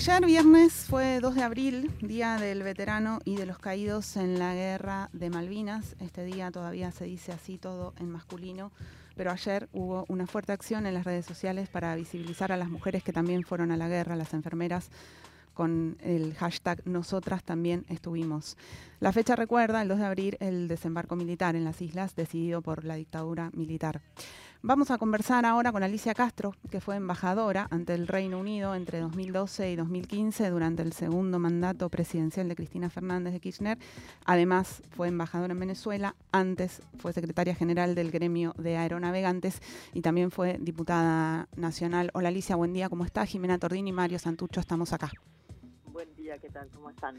Ayer viernes fue 2 de abril, Día del Veterano y de los Caídos en la Guerra de Malvinas. Este día todavía se dice así todo en masculino, pero ayer hubo una fuerte acción en las redes sociales para visibilizar a las mujeres que también fueron a la guerra, las enfermeras con el hashtag Nosotras también estuvimos. La fecha recuerda, el 2 de abril, el desembarco militar en las islas decidido por la dictadura militar. Vamos a conversar ahora con Alicia Castro, que fue embajadora ante el Reino Unido entre 2012 y 2015 durante el segundo mandato presidencial de Cristina Fernández de Kirchner. Además, fue embajadora en Venezuela, antes fue secretaria general del gremio de aeronavegantes y también fue diputada nacional. Hola Alicia, buen día, ¿cómo está? Jimena Tordini y Mario Santucho, estamos acá. Día, ¿qué tal? ¿Cómo están?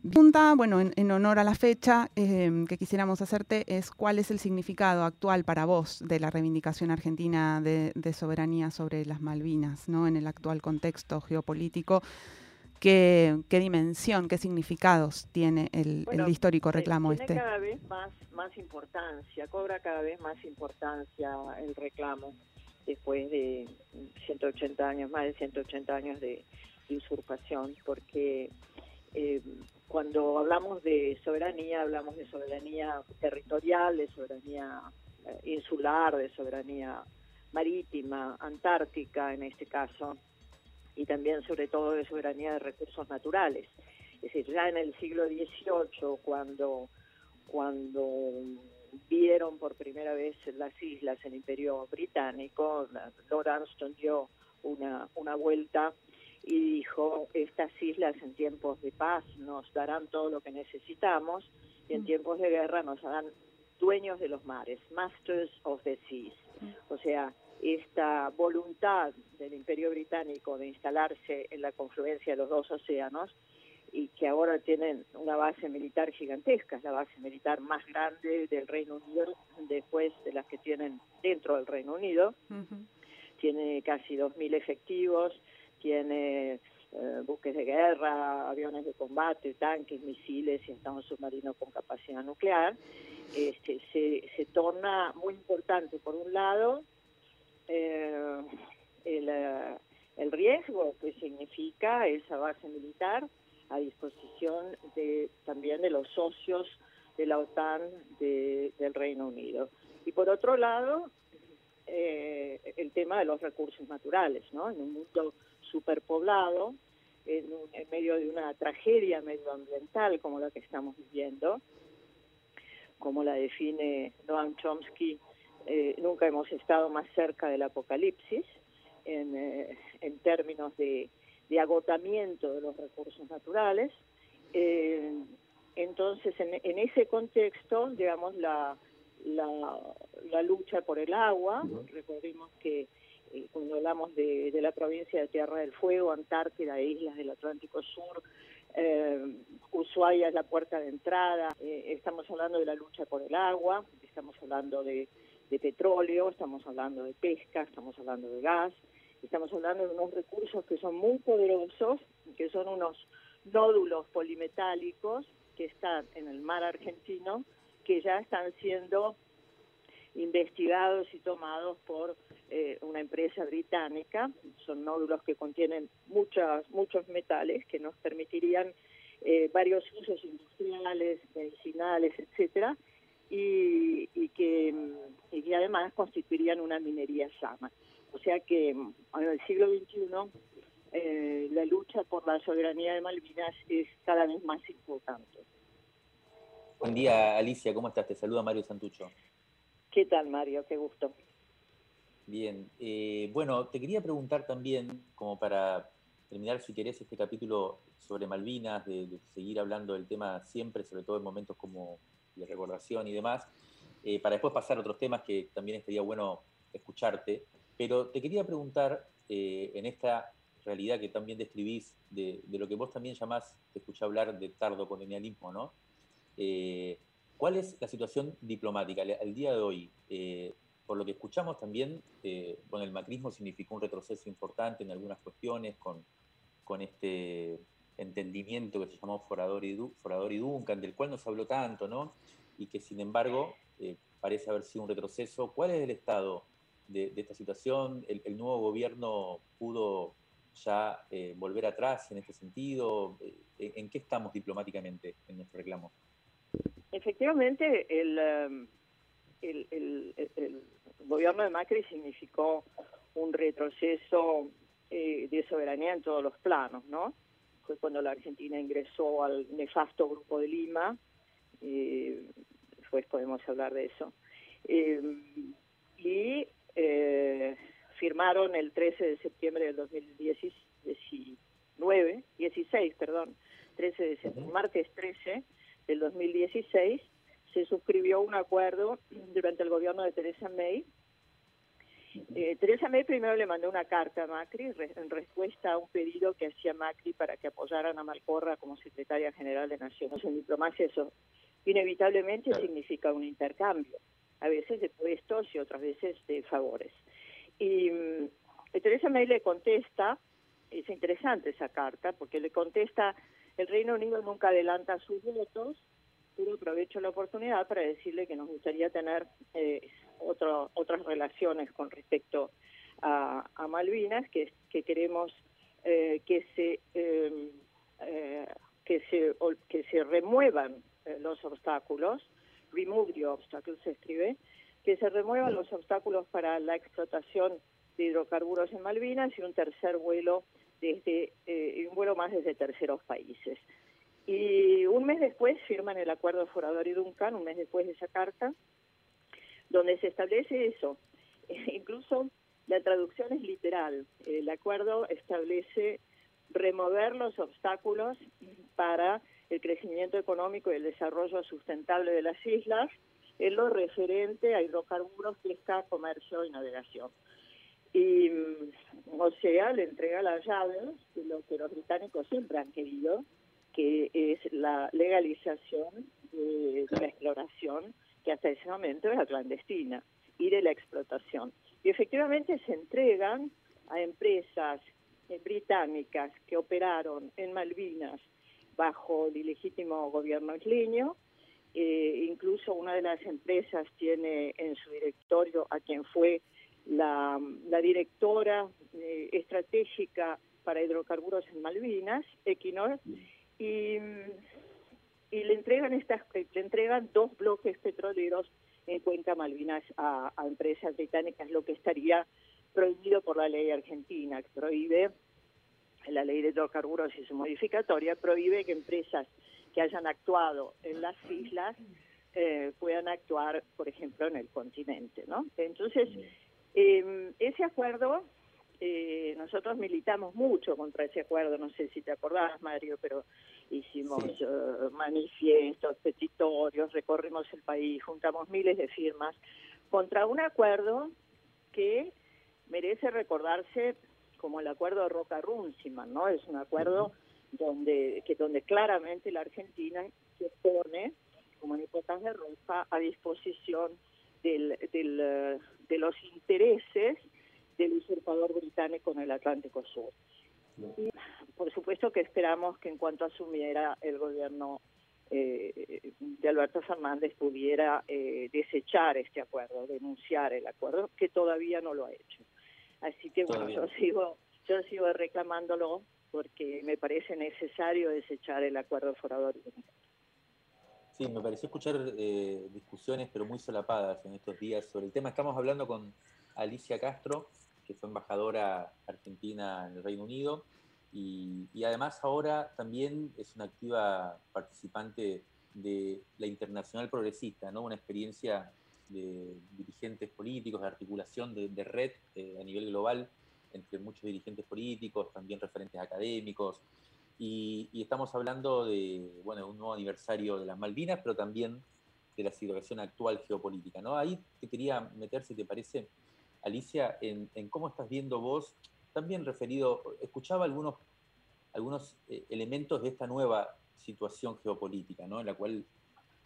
Pregunta, bueno, en, honor a la fecha em, que quisiéramos hacerte es cuál es el significado actual para vos de la reivindicación argentina de, soberanía sobre las Malvinas, ¿no? En el actual contexto geopolítico. ¿Qué, dimensión, qué significados tiene el, histórico reclamo tiene este? cada vez más, más importancia, cobra cada vez más importancia el reclamo después de 180 años, más de 180 años de, usurpación, porque eh, cuando hablamos de soberanía, hablamos de soberanía territorial, de soberanía eh, insular, de soberanía marítima, antártica en este caso, y también sobre todo de soberanía de recursos naturales. Es decir, ya en el siglo XVIII, cuando, cuando vieron por primera vez las islas el Imperio Británico, Lord Armstrong dio una, una vuelta y dijo, estas islas en tiempos de paz nos darán todo lo que necesitamos y en mm. tiempos de guerra nos harán dueños de los mares, masters of the seas. Mm. O sea, esta voluntad del Imperio Británico de instalarse en la confluencia de los dos océanos y que ahora tienen una base militar gigantesca, es la base militar más grande del Reino Unido después de las que tienen dentro del Reino Unido. Tiene casi 2.000 efectivos, tiene eh, buques de guerra, aviones de combate, tanques, misiles y hasta un submarino con capacidad nuclear, este, se, se torna muy importante, por un lado, eh, el, eh, el riesgo que significa esa base militar a disposición de también de los socios de la OTAN del Reino Unido. Y por otro lado, el tema de los recursos naturales, ¿no? En un mundo superpoblado, en, en, medio de una tragedia medioambiental como la que estamos viviendo, como la define Noam Chomsky, eh, nunca hemos estado más cerca del apocalipsis en, eh, en términos de, de, agotamiento de los recursos naturales. Eh, entonces, en, en, ese contexto, digamos, la, la, la lucha por el agua, recordemos que cuando hablamos de, la provincia de Tierra del Fuego, Antártida, islas del Atlántico Sur, eh, Ushuaia es la puerta de entrada, eh, estamos hablando de la lucha por el agua, estamos hablando de, petróleo, estamos hablando de pesca, estamos hablando de gas, estamos hablando de unos recursos que son muy poderosos, que son unos nódulos polimetálicos que están en el mar argentino, que ya están siendo investigados y tomados por eh, una empresa británica. Son nódulos que contienen muchas, muchos metales que nos permitirían eh, varios usos industriales, medicinales, etcétera, y, que, además constituirían una minería sana. O sea que en el siglo XXI eh, la lucha por la soberanía de Malvinas es cada vez más importante. Buen día, Alicia, ¿cómo estás? Te saluda Mario Santucho. ¿Qué tal, Mario? Qué gusto. Bien, eh, bueno, te quería preguntar también, como para terminar, si querés, este capítulo sobre Malvinas, de, seguir hablando del tema siempre, sobre todo en momentos como de recordación y demás, eh, para después pasar a otros temas que también estaría bueno escucharte, pero te quería preguntar, eh, en esta realidad que también describís, de, lo que vos también llamás, te escuché hablar de tardo colonialismo, ¿no? ¿Cuál es la situación diplomática al día de hoy? Eh, por lo que escuchamos también, eh, el macrismo significó un retroceso importante en algunas cuestiones con, con este entendimiento que se llamó Forador y, Forador y Duncan, del cual nos habló tanto, ¿no? Y que sin embargo eh, parece haber sido un retroceso. ¿Cuál es el estado de, esta situación? ¿El, nuevo gobierno pudo ya eh, volver atrás en este sentido? Eh, ¿En qué estamos diplomáticamente en nuestro reclamo? Efectivamente, el, um, el, gobierno de Macri significó un retroceso eh, de soberanía en todos los planos, ¿no? Fue cuando la Argentina ingresó al nefasto Grupo de Lima, después podemos hablar de eso, y firmaron el 13 de septiembre del 2019, 16, perdón, 13 de septiembre, martes 13 del 2016, se suscribió un acuerdo durante el gobierno de Teresa May. Eh, Teresa May primero le mandó una carta a Macri en respuesta a un pedido que hacía Macri para que apoyaran a Malcorra como secretaria general de Naciones En diplomacia eso inevitablemente significa un intercambio, a veces de puestos y otras veces de favores. Y mm, Teresa May le contesta, es interesante esa carta, porque le contesta, el Reino Unido nunca adelanta sus votos, pero aprovecho la oportunidad para decirle que nos gustaría tener eh, otras relaciones con respecto a, Malvinas, que, que queremos eh, que se em, eh, que se que se remuevan eh, los obstáculos, remove the obstacles se escribe, que se remuevan los obstáculos para la explotación de hidrocarburos en Malvinas y un tercer vuelo desde eh, un vuelo más desde terceros países. Y un mes después firman el acuerdo Forador y Duncan, un mes después de esa carta, donde se establece eso. incluso la traducción es literal. El acuerdo establece remover los obstáculos para el crecimiento económico y el desarrollo sustentable de las islas, en lo referente a hidrocarburos, pesca, comercio y navegación. Y, mm, o sea, le entrega las llaves de lo que los británicos siempre han querido, que es la legalización de, la exploración, que hasta ese momento era clandestina, y de la explotación. Y efectivamente se entregan a empresas británicas que operaron en Malvinas bajo el ilegítimo gobierno isleño, eh, incluso una de las empresas tiene en su directorio a quien fue la, directora eh, estratégica para hidrocarburos en Malvinas, Equinor, y, y le entregan estas le entregan dos bloques petroleros en Cuenca Malvinas a, a empresas británicas, lo que estaría prohibido por la ley argentina, que prohíbe la ley de hidrocarburos y su modificatoria, prohíbe que empresas que hayan actuado en las islas eh, puedan actuar, por ejemplo, en el continente, ¿no? Entonces, em, ese acuerdo, eh, nosotros militamos mucho contra ese acuerdo, no sé si te acordás, Mario, pero hicimos eh, manifiestos, petitorios, recorrimos el país, juntamos miles de firmas contra un acuerdo que merece recordarse como el acuerdo de Roca Runciman, ¿no? Es un acuerdo donde que donde claramente la Argentina se pone como hipótesis de roja a disposición del, del, eh, de los intereses del usurpador británico en el Atlántico Sur. Y por supuesto que esperamos que en cuanto asumiera el gobierno eh, de Alberto Fernández pudiera eh, desechar este acuerdo, denunciar el acuerdo, que todavía no lo ha hecho. Así que bueno, yo sigo, yo sigo reclamándolo porque me parece necesario desechar el acuerdo forador. Sí, me pareció escuchar eh, discusiones, pero muy solapadas en estos días sobre el tema. Estamos hablando con Alicia Castro, que fue embajadora argentina en el Reino Unido, y, además ahora también es una activa participante de la Internacional Progresista, ¿no? una experiencia de dirigentes políticos, de articulación de, red eh, a nivel global entre muchos dirigentes políticos, también referentes académicos, y, estamos hablando de bueno, un nuevo aniversario de las Malvinas, pero también de la situación actual geopolítica. ¿no? Ahí te quería meter, si te parece, Alicia, en, cómo estás viendo vos, también referido, escuchaba algunos, algunos eh, elementos de esta nueva situación geopolítica, ¿no? en la cual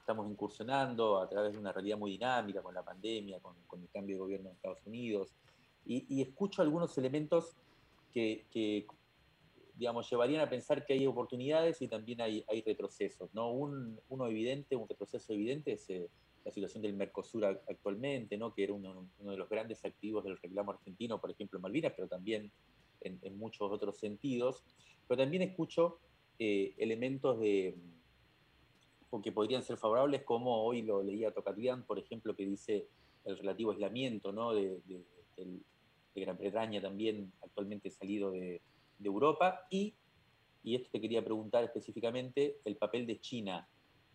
estamos incursionando a través de una realidad muy dinámica con la pandemia, con, el cambio de gobierno en Estados Unidos, y, escucho algunos elementos que, digamos, llevarían a pensar que hay oportunidades y también hay, retrocesos. ¿no? Un, uno evidente, un retroceso evidente es eh, la situación del Mercosur actualmente, ¿no? que era uno, de los grandes activos del reclamo argentino, por ejemplo, en Malvinas, pero también en, muchos otros sentidos, pero también escucho eh, elementos de que podrían ser favorables, como hoy lo leía Tocatian, por ejemplo, que dice el relativo aislamiento ¿no? de, Gran Bretaña también actualmente salido de, Europa, y, y esto te quería preguntar específicamente, el papel de China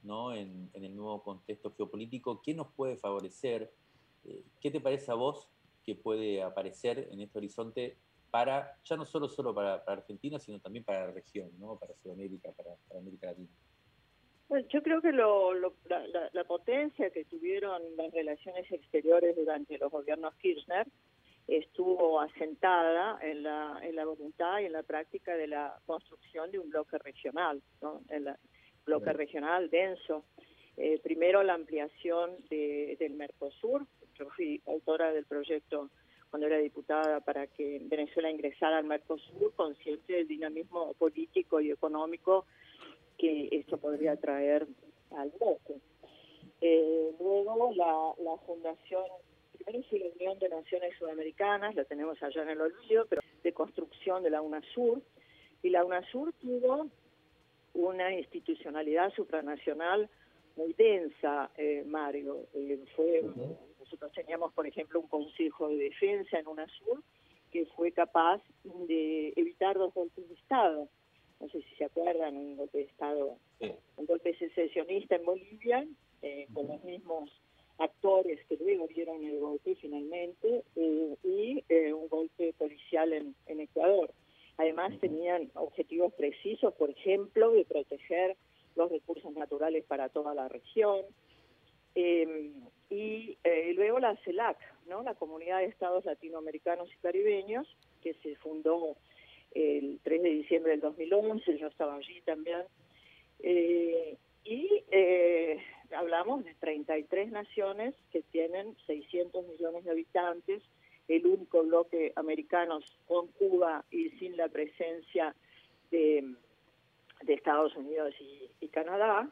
¿no? en, el nuevo contexto geopolítico, ¿qué nos puede favorecer? Eh, ¿Qué te parece a vos que puede aparecer en este horizonte para, ya no solo, solo para, Argentina, sino también para la región, ¿no? para Sudamérica, para, América Latina? Bueno, yo creo que la, potencia que tuvieron las relaciones exteriores durante los gobiernos Kirchner estuvo asentada en la, en la voluntad y en la práctica de la construcción de un bloque regional, ¿no? bloque regional denso. Eh, primero la ampliación del Mercosur, yo fui autora del proyecto cuando era diputada para que Venezuela ingresara al Mercosur, consciente del dinamismo político y económico que esto podría traer al bloque. Eh, luego la, la fundación, fue la Unión de Naciones Sudamericanas, la tenemos allá en el olvido, pero de construcción de la UNASUR, y la UNASUR tuvo una institucionalidad supranacional muy densa, eh, Mario. Eh, fue, Nosotros teníamos, por ejemplo, un Consejo de Defensa en UNASUR que fue capaz de evitar dos golpes de Estado. No sé si se acuerdan, un golpe de Estado, un golpe secesionista en Bolivia, eh, con los mismos actores que luego dieron el golpe finalmente, y un golpe policial en, en Ecuador. Además tenían objetivos precisos, por ejemplo, de proteger los recursos naturales para toda la región. Em, y eh, luego la CELAC, ¿no? la Comunidad de Estados Latinoamericanos y Caribeños, que se fundó el 3 de diciembre del 2011, yo estaba allí también. Eh, y eh, hablamos de 33 naciones que tienen 600 millones de habitantes, el único bloque americano con Cuba y sin la presencia de, Estados Unidos y, Canadá,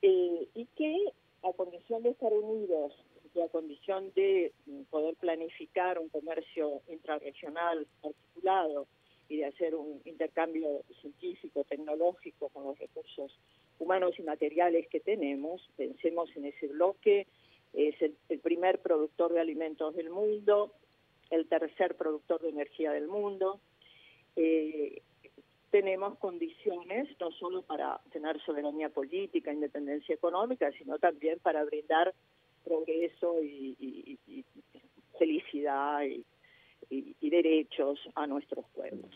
eh, y que a condición de estar unidos y a condición de poder planificar un comercio intrarregional articulado y de hacer un intercambio científico, tecnológico con los recursos humanos y materiales que tenemos, pensemos en ese bloque, es el primer productor de alimentos del mundo, el tercer productor de energía del mundo. Eh, tenemos condiciones no solo para tener soberanía política, independencia económica, sino también para brindar progreso y, felicidad y, derechos a nuestros pueblos.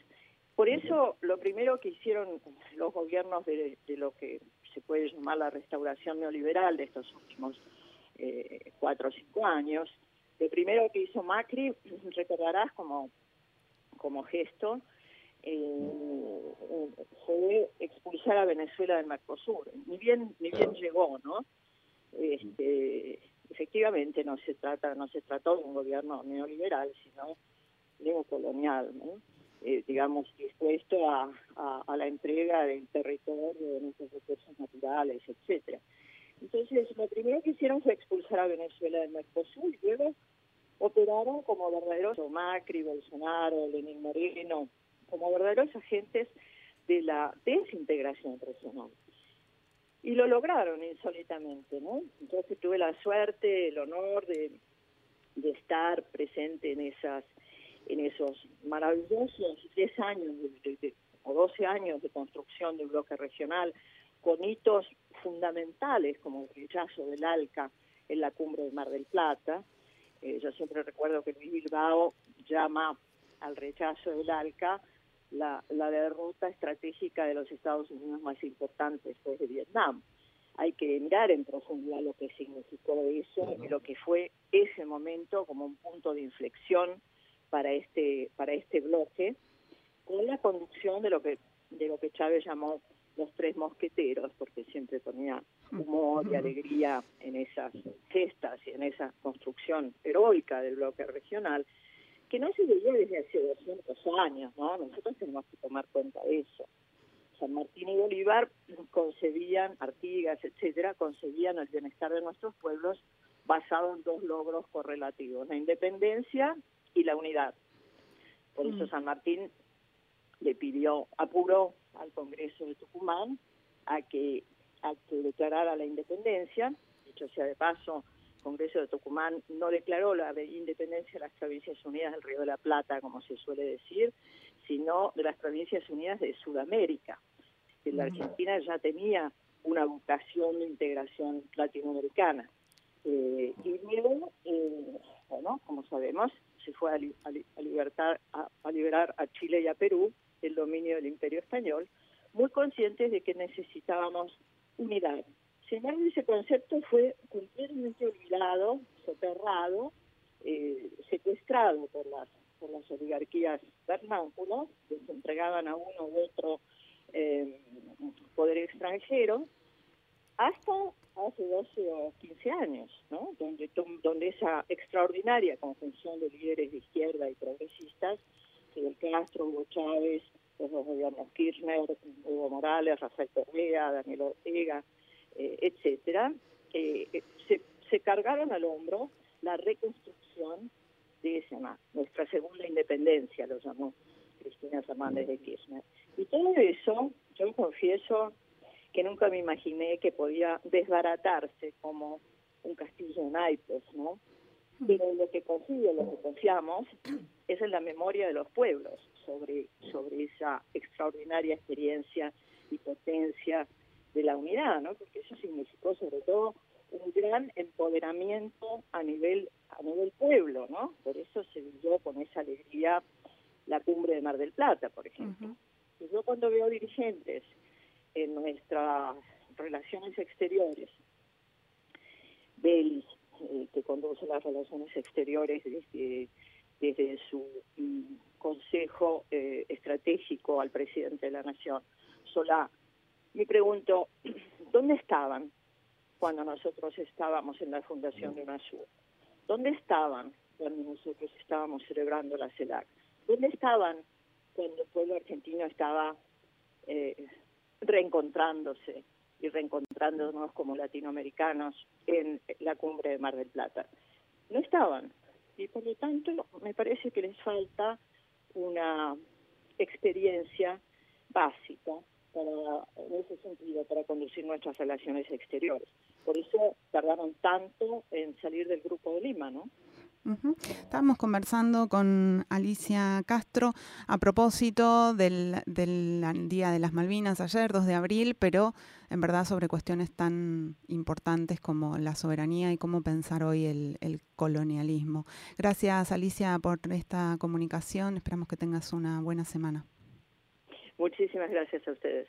Por eso, lo primero que hicieron los gobiernos de, lo que se puede llamar la restauración neoliberal de estos últimos eh, cuatro o cinco años lo primero que hizo Macri, recordarás como, como gesto, eh, fue expulsar a Venezuela del Mercosur. Ni bien, ni bien llegó, ¿no? Este, efectivamente no se trata, no se trató de un gobierno neoliberal, sino neocolonial, ¿no? Eh, digamos, dispuesto a, a, la entrega del territorio, de nuestros recursos naturales, etcétera. Entonces, lo primero que hicieron fue expulsar a Venezuela del Mercosur y luego operaron como verdaderos Macri, Bolsonaro, Lenín Moreno, como verdaderos agentes de la desintegración regional. Y lo lograron insólitamente, ¿no? Entonces tuve la suerte, el honor de, de estar presente en esas en esos maravillosos 10 años o 12 años de construcción del bloque regional con hitos fundamentales como el rechazo del ALCA en la cumbre del Mar del Plata. Eh, yo siempre recuerdo que Luis Bilbao llama al rechazo del ALCA la, la derrota estratégica de los Estados Unidos más importante después de Vietnam. Hay que mirar en profundidad lo que significó eso y lo que fue ese momento como un punto de inflexión para este para este bloque con la conducción de lo que de lo que Chávez llamó los tres mosqueteros, porque siempre ponía humor y alegría en esas gestas y en esa construcción heroica del bloque regional, que no se veía desde hace 200 años, ¿no? Nosotros tenemos que tomar cuenta de eso. San Martín y Bolívar concebían, Artigas, etcétera, concebían el bienestar de nuestros pueblos basado en dos logros correlativos, la independencia y la unidad. Por eso mm. San Martín le pidió, apuró al Congreso de Tucumán a que, a que declarara la independencia. Dicho sea de paso, el Congreso de Tucumán no declaró la independencia de las Provincias Unidas del Río de la Plata, como se suele decir, sino de las Provincias Unidas de Sudamérica. La Argentina ya tenía una vocación de integración latinoamericana. Eh, y luego, eh, bueno, como sabemos, se fue a, libertar, a, liberar a Chile y a Perú del dominio del imperio español, muy conscientes de que necesitábamos unidad. Sin embargo, ese concepto fue completamente olvidado, soterrado, eh, secuestrado por las, por las oligarquías vernánculas, que se entregaban a uno u otro eh, poder extranjero, hasta hace 12 o 15 años, ¿no? donde, donde esa extraordinaria conjunción de líderes de izquierda y progresistas, Fidel Castro, Hugo Chávez, los dos gobiernos Kirchner, Hugo Morales, Rafael Correa, Daniel Ortega, eh, etcétera, eh, eh, se, se cargaron al hombro la reconstrucción de esa, nuestra segunda independencia, lo llamó Cristina Fernández de Kirchner. Y todo eso, yo confieso, que nunca me imaginé que podía desbaratarse como un castillo en naipes, ¿no? Pero lo que confío, lo que confiamos, es en la memoria de los pueblos sobre, sobre esa extraordinaria experiencia y potencia de la unidad, ¿no? Porque eso significó sobre todo un gran empoderamiento a nivel a nivel pueblo, ¿no? Por eso se vivió con esa alegría la cumbre de Mar del Plata, por ejemplo. Y yo cuando veo dirigentes en nuestras relaciones exteriores. Belis, eh, que conduce las relaciones exteriores desde, desde su mm, consejo eh, estratégico al presidente de la Nación, Solá. Me pregunto, ¿dónde estaban cuando nosotros estábamos en la fundación de UNASUR? ¿Dónde estaban cuando nosotros estábamos celebrando la CELAC? ¿Dónde estaban cuando el pueblo argentino estaba eh, reencontrándose y reencontrándonos como latinoamericanos en la cumbre de Mar del Plata. No estaban. Y por lo tanto, me parece que les falta una experiencia básica para, en ese sentido, para conducir nuestras relaciones exteriores. Por eso tardaron tanto en salir del Grupo de Lima, ¿no? Estábamos conversando con Alicia Castro a propósito del, Día de las Malvinas ayer, 2 de abril, pero en verdad sobre cuestiones tan importantes como la soberanía y cómo pensar hoy el colonialismo. Gracias Alicia por esta comunicación, esperamos que tengas una buena semana. Muchísimas gracias a ustedes.